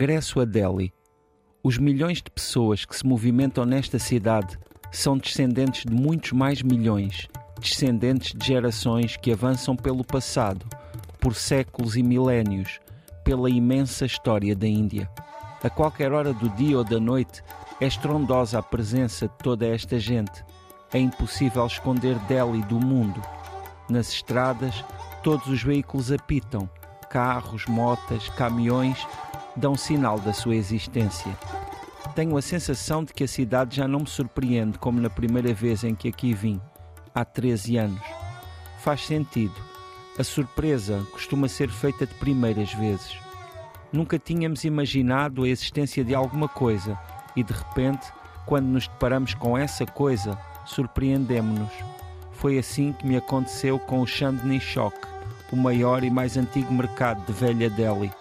Regresso a Delhi. Os milhões de pessoas que se movimentam nesta cidade são descendentes de muitos mais milhões, descendentes de gerações que avançam pelo passado, por séculos e milénios, pela imensa história da Índia. A qualquer hora do dia ou da noite é estrondosa a presença de toda esta gente. É impossível esconder Delhi do mundo. Nas estradas, todos os veículos apitam, carros, motas, caminhões dão sinal da sua existência. Tenho a sensação de que a cidade já não me surpreende como na primeira vez em que aqui vim, há 13 anos. Faz sentido. A surpresa costuma ser feita de primeiras vezes. Nunca tínhamos imaginado a existência de alguma coisa e de repente, quando nos deparamos com essa coisa, surpreendemos-nos. Foi assim que me aconteceu com o Chandni Chowk, o maior e mais antigo mercado de velha Delhi.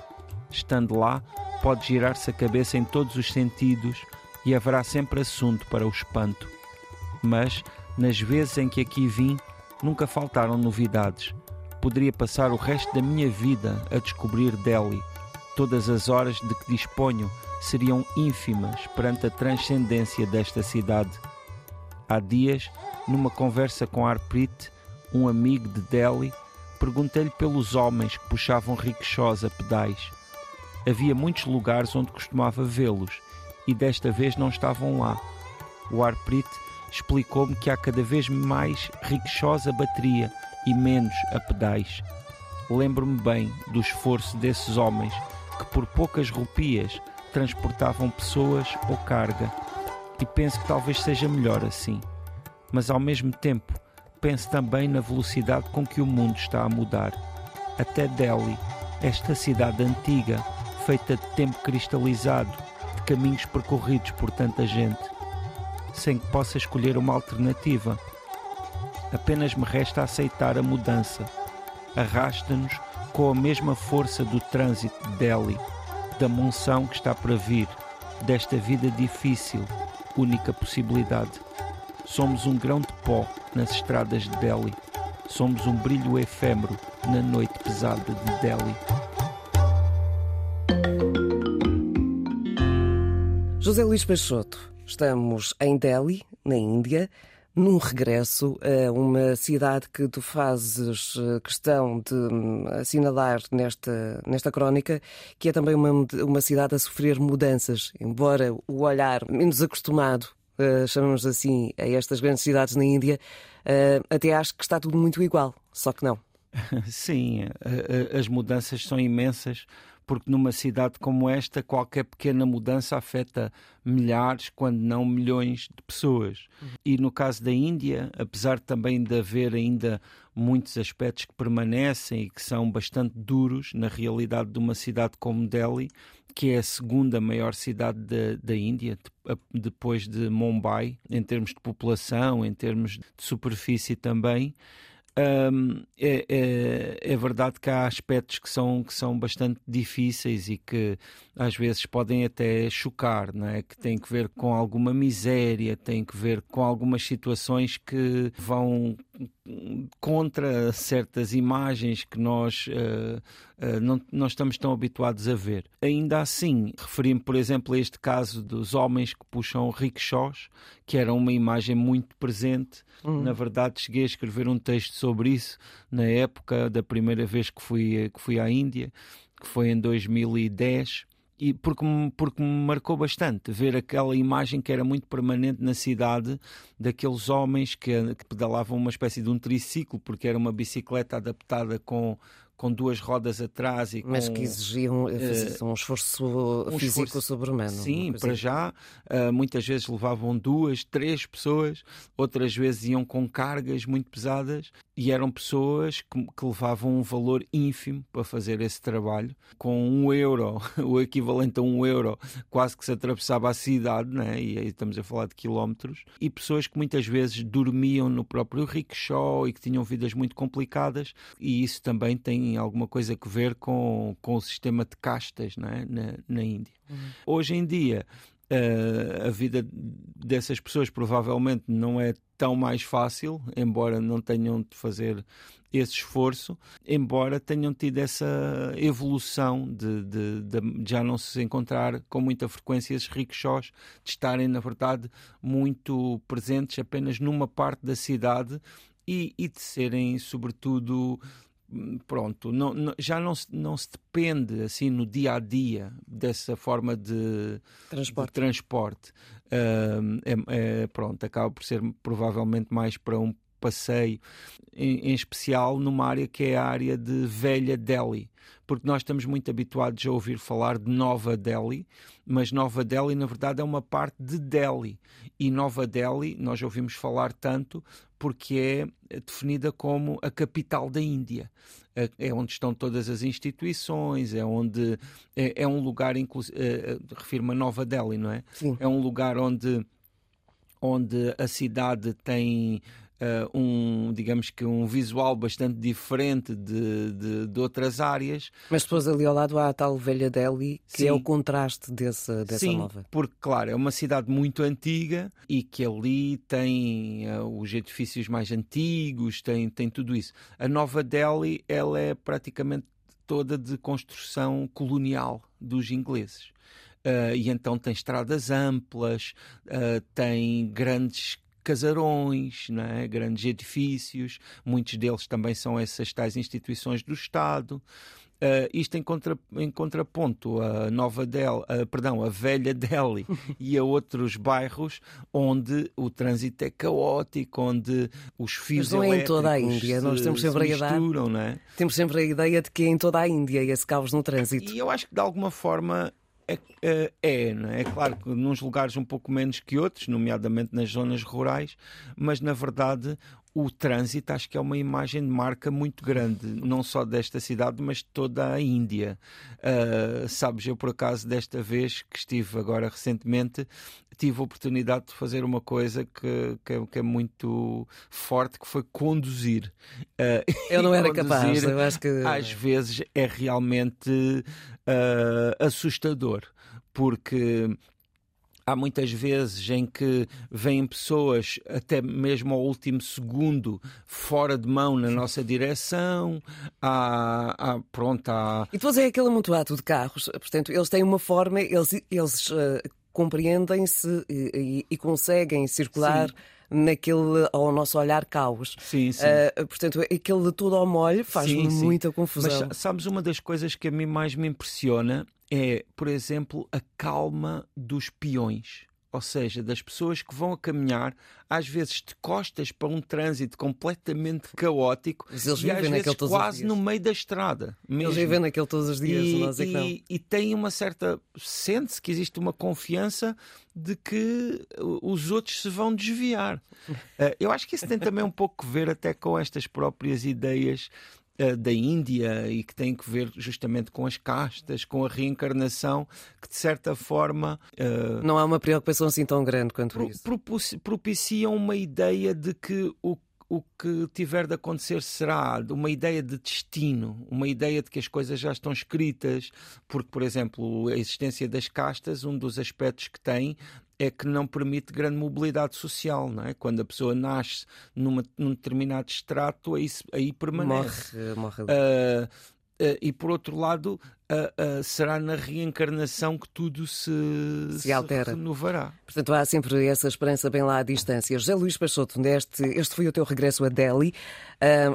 Estando lá, pode girar-se a cabeça em todos os sentidos e haverá sempre assunto para o espanto. Mas, nas vezes em que aqui vim, nunca faltaram novidades. Poderia passar o resto da minha vida a descobrir Delhi. Todas as horas de que disponho seriam ínfimas perante a transcendência desta cidade. Há dias, numa conversa com Arprit, um amigo de Delhi, perguntei-lhe pelos homens que puxavam rickshaws a pedais. Havia muitos lugares onde costumava vê-los e desta vez não estavam lá. O Arprit explicou-me que há cada vez mais rickshaws a bateria e menos a pedais. Lembro-me bem do esforço desses homens que por poucas rupias transportavam pessoas ou carga e penso que talvez seja melhor assim. Mas ao mesmo tempo penso também na velocidade com que o mundo está a mudar. Até Delhi, esta cidade antiga, feita de tempo cristalizado, de caminhos percorridos por tanta gente, sem que possa escolher uma alternativa. Apenas me resta aceitar a mudança. Arrasta-nos com a mesma força do trânsito de Delhi, da monção que está para vir, desta vida difícil, única possibilidade. Somos um grão de pó nas estradas de Delhi. Somos um brilho efêmero na noite pesada de Delhi. José Luís Peixoto, estamos em Delhi, na Índia, num regresso a uma cidade que tu fazes eh, questão de hum, assinalar nesta, nesta crónica, que é também uma, uma cidade a sofrer mudanças, embora o olhar menos acostumado, uh, chamamos assim, a estas grandes cidades na Índia, uh, até acho que está tudo muito igual, só que não. Sim, as mudanças são imensas porque numa cidade como esta, qualquer pequena mudança afeta milhares, quando não milhões de pessoas. Uhum. E no caso da Índia, apesar também de haver ainda muitos aspectos que permanecem e que são bastante duros na realidade de uma cidade como Delhi, que é a segunda maior cidade da, Índia, depois de Mumbai, em termos de população, em termos de superfície também. Um, é, é, é, verdade que há aspectos que são, que são bastante difíceis e que às vezes podem até chocar, não é? que têm que ver com alguma miséria, têm que ver com algumas situações que vão contra certas imagens que nós uh, uh, não, não estamos tão habituados a ver. Ainda assim, referi-me, por exemplo, a este caso dos homens que puxam rickshaws, que era uma imagem muito presente. Uhum. Na verdade, cheguei a escrever um texto sobre isso na época da primeira vez que fui, que fui à Índia, que foi em 2010 e porque, porque me marcou bastante ver aquela imagem que era muito permanente na cidade daqueles homens que, que pedalavam uma espécie de um triciclo, porque era uma bicicleta adaptada com, com duas rodas atrás e Mas que exigiam uh, um esforço um físico esforço, sobre-humano. Sim, para já. Uh, muitas vezes levavam duas, três pessoas, outras vezes iam com cargas muito pesadas e eram pessoas que, que levavam um valor ínfimo para fazer esse trabalho. Com um euro, o equivalente a um euro, quase que se atravessava a cidade, né? e aí estamos a falar de quilómetros, e pessoas que muitas vezes dormiam no próprio rickshaw e que tinham vidas muito complicadas, e isso também tem alguma coisa a ver com, com o sistema de castas é? na, na Índia. Uhum. Hoje em dia, uh, a vida dessas pessoas provavelmente não é tão mais fácil, embora não tenham de fazer esse esforço, embora tenham tido essa evolução de, de, de, já não se encontrar com muita frequência esses rickshaws, de estarem, na verdade, muito presentes apenas numa parte da cidade e, e de serem, sobretudo, pronto, não, não, já não se, não se depende assim no dia a dia dessa forma de transporte. De transporte. Uh, é, é, pronto, acaba por ser provavelmente mais para um passeio, em, em, especial numa área que é a área de Velha Delhi, porque nós estamos muito habituados a ouvir falar de Nova Delhi, mas Nova Delhi na verdade é uma parte de Delhi e Nova Delhi nós ouvimos falar tanto porque é definida como a capital da Índia. É, é onde estão todas as instituições, é onde é, é um lugar, inclusive, é, é, refiro-me a Nova Delhi, não é? Sim. É um lugar onde, onde a cidade tem uh, um, digamos que um visual bastante diferente de, de, de, outras áreas. Mas depois ali ao lado há a tal velha Delhi, que Sim. é o contraste dessa, dessa Sim, nova. porque, claro, é uma cidade muito antiga e que ali tem uh, os edifícios mais antigos, tem, tem tudo isso. A nova Delhi, ela é praticamente toda de construção colonial dos ingleses. Uh, e então tem estradas amplas, uh, tem grandes casarões, é? grandes edifícios, muitos deles também são essas tais instituições do Estado. Uh, isto em, contra, em contraponto a Nova Delhi, uh, perdão, a Velha Delhi e a outros bairros onde o trânsito é caótico, onde os fios Mas não é em toda a Índia, se, nós temos sempre, a ideia, é? temos sempre a ideia de que é em toda a Índia esse caos no trânsito. E eu acho que de alguma forma é, é, é, é, claro que nos lugares um pouco menos que outros, nomeadamente nas zonas rurais, mas na verdade o trânsito acho que é uma imagem de marca muito grande, não só desta cidade, mas de toda a Índia. Uh, sabes, eu por acaso desta vez que estive agora recentemente, tive a oportunidade de fazer uma coisa que, que, é, que é muito forte, que foi conduzir. Uh, eu não era capaz, eu acho que... Às vezes é realmente uh, assustador, porque há muitas vezes em que vêm pessoas até mesmo ao último segundo fora de mão na nossa direção. Há, há pronto, há... E depois é aquele amontoado de carros, portanto, eles têm uma forma, eles, eles uh, compreendem-se e, e, conseguem circular. Sim naquele, ao nosso olhar, caos. Sim, sim. Uh, portanto, aquele de tudo ao molho faz-me muita confusão. Mas sabes uma das coisas que a mim mais me impressiona é, por exemplo, a calma dos peões. Ou seja, das pessoas que vão a caminhar, às vezes de costas para um trânsito completamente caótico Mas eles e às vezes quase no meio da estrada. Mesmo. Eles vivem naquele todos os dias. E, nós é e, e tem uma certa. Sente-se que existe uma confiança de que os outros se vão desviar. Uh, eu acho que isso tem também um pouco a ver até com estas próprias ideias uh, da Índia e que tem que ver justamente com as castas, com a reencarnação, que de certa forma. Uh, Não há uma preocupação assim tão grande quanto pro, isso. Propiciam uma ideia de que o o que tiver de acontecer será uma ideia de destino, uma ideia de que as coisas já estão escritas, porque, por exemplo, a existência das castas, um dos aspectos que tem é que não permite grande mobilidade social, não é? Quando a pessoa nasce numa, num determinado extrato, aí, aí permanece. Morre, morre. Uh, uh, e por outro lado, uh, será na reencarnação que tudo se, se, altera. Se renovará. Portanto, há sempre essa esperança bem lá à distância. José Luís Peixoto, neste, este foi o teu regresso a Delhi.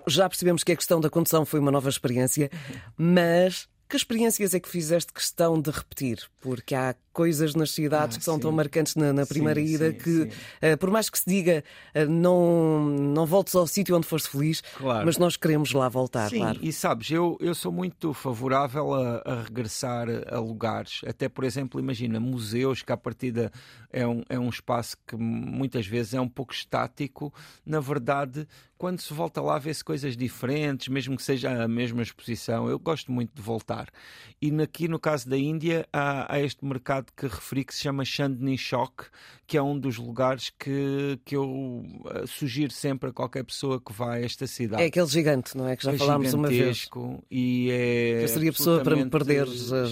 já percebemos que a questão da condução foi uma nova experiência, mas que experiências é que fizeste questão de repetir? Porque há coisas nas cidades ah, que são sim. tão marcantes na, na primeira sim, ida sim, que, uh, por mais que se diga, uh, não, não voltes ao sítio onde foste feliz, claro. mas nós queremos lá voltar. Sim, claro. e sabes, eu, eu sou muito favorável a, a, regressar a lugares. Até, por exemplo, imagina, museus, que à partida é um, é um espaço que muitas vezes é um pouco estático. Na verdade, quando se volta lá, vê-se coisas diferentes, mesmo que seja a mesma exposição. Eu gosto muito de voltar. E aqui, no caso da Índia, há, há este mercado que referi que se chama Chandni Chowk, que é um dos lugares que, que eu eh, sugiro sempre a qualquer pessoa que vá a esta cidade. É aquele gigante, não é? Que já é falámos uma vez. E é eu seria pessoa para me perder,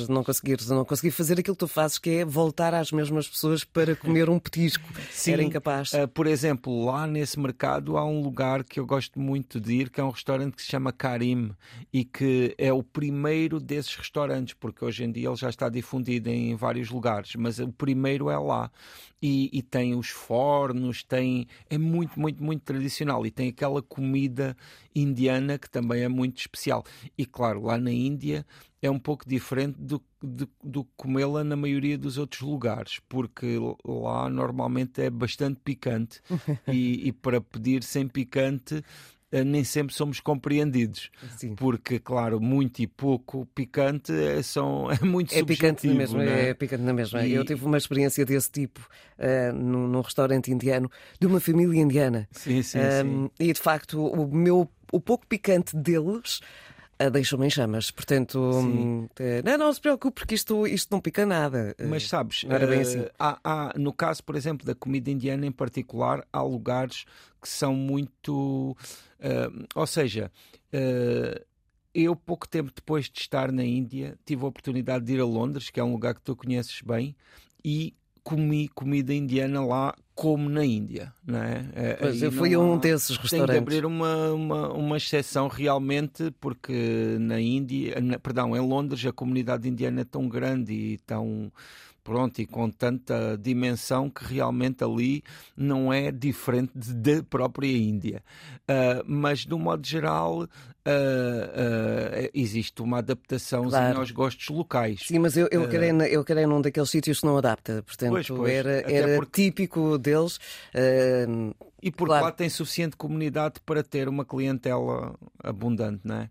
não conseguir, não conseguir fazer aquilo que tu fazes, que é voltar às mesmas pessoas para comer um petisco. Sim, Era incapaz. Uh, por exemplo, lá nesse mercado há um lugar que eu eu gosto muito de ir, que é um restaurante que se chama Karim e que é o primeiro desses restaurantes, porque hoje em dia ele já está difundido em vários lugares, mas o primeiro é lá. E, e tem os fornos, tem é muito, muito, muito tradicional e tem aquela comida indiana que também é muito especial. E claro, lá na Índia é um pouco diferente do, do, do comê-la na maioria dos outros lugares, porque lá normalmente é bastante picante e, e para pedir sem picante eh, nem sempre somos compreendidos. Sim. Porque, claro, muito e pouco picante é, são, é muito é picante na mesma, é? é? picante na mesma. E... Eu tive uma experiência desse tipo uh, num, num, restaurante indiano de uma família indiana. Sim, sim, um, sim. E de facto, o meu o pouco picante deles deixam-me em chamas. Portanto, hum, não, não se preocupe, porque isto, isto não pica nada. Mas sabes, não era bem assim. há, há, no caso, por exemplo, da comida indiana em particular, há lugares que são muito. Uh, ou seja, uh, eu, pouco tempo depois de estar na Índia, tive a oportunidade de ir a Londres, que é um lugar que tu conheces bem, e comi comida indiana lá como na Índia, não é? é pois, eu fui a um desses restaurantes. Tem de abrir uma, uma, uma exceção realmente, porque na Índia, na, perdão, em Londres a comunidade indiana é tão grande e tão pronto, e com tanta dimensão que realmente ali não é diferente da própria Índia. Uh, mas, de um modo geral, uh, uh, existe uma adaptação claro. aos gostos locais. Sim, mas eu, eu, querei, eu querei num daqueles sítios que não adapta, portanto pois, pois, era, era porque... típico deles. e porque claro. lá tem suficiente comunidade para ter uma clientela abundante, não é?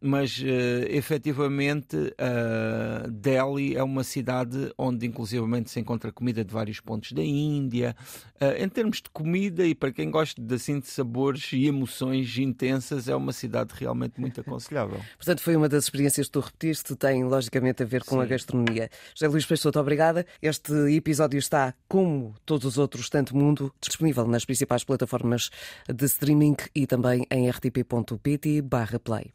Mas uh, efetivamente uh, Delhi é uma cidade onde inclusivamente se encontra comida de vários pontos da Índia. Uh, em termos de comida e para quem gosta de, assim, de sabores e emoções intensas, é uma cidade realmente muito aconselhável. Portanto, foi uma das experiências que tu repetiste, tem logicamente a ver com Sim. a gastronomia. José Luís Peixoto, obrigada. Este episódio está, como todos os outros, tanto mundo, disponível nas principais plataformas de streaming e também em rtp.pt/play.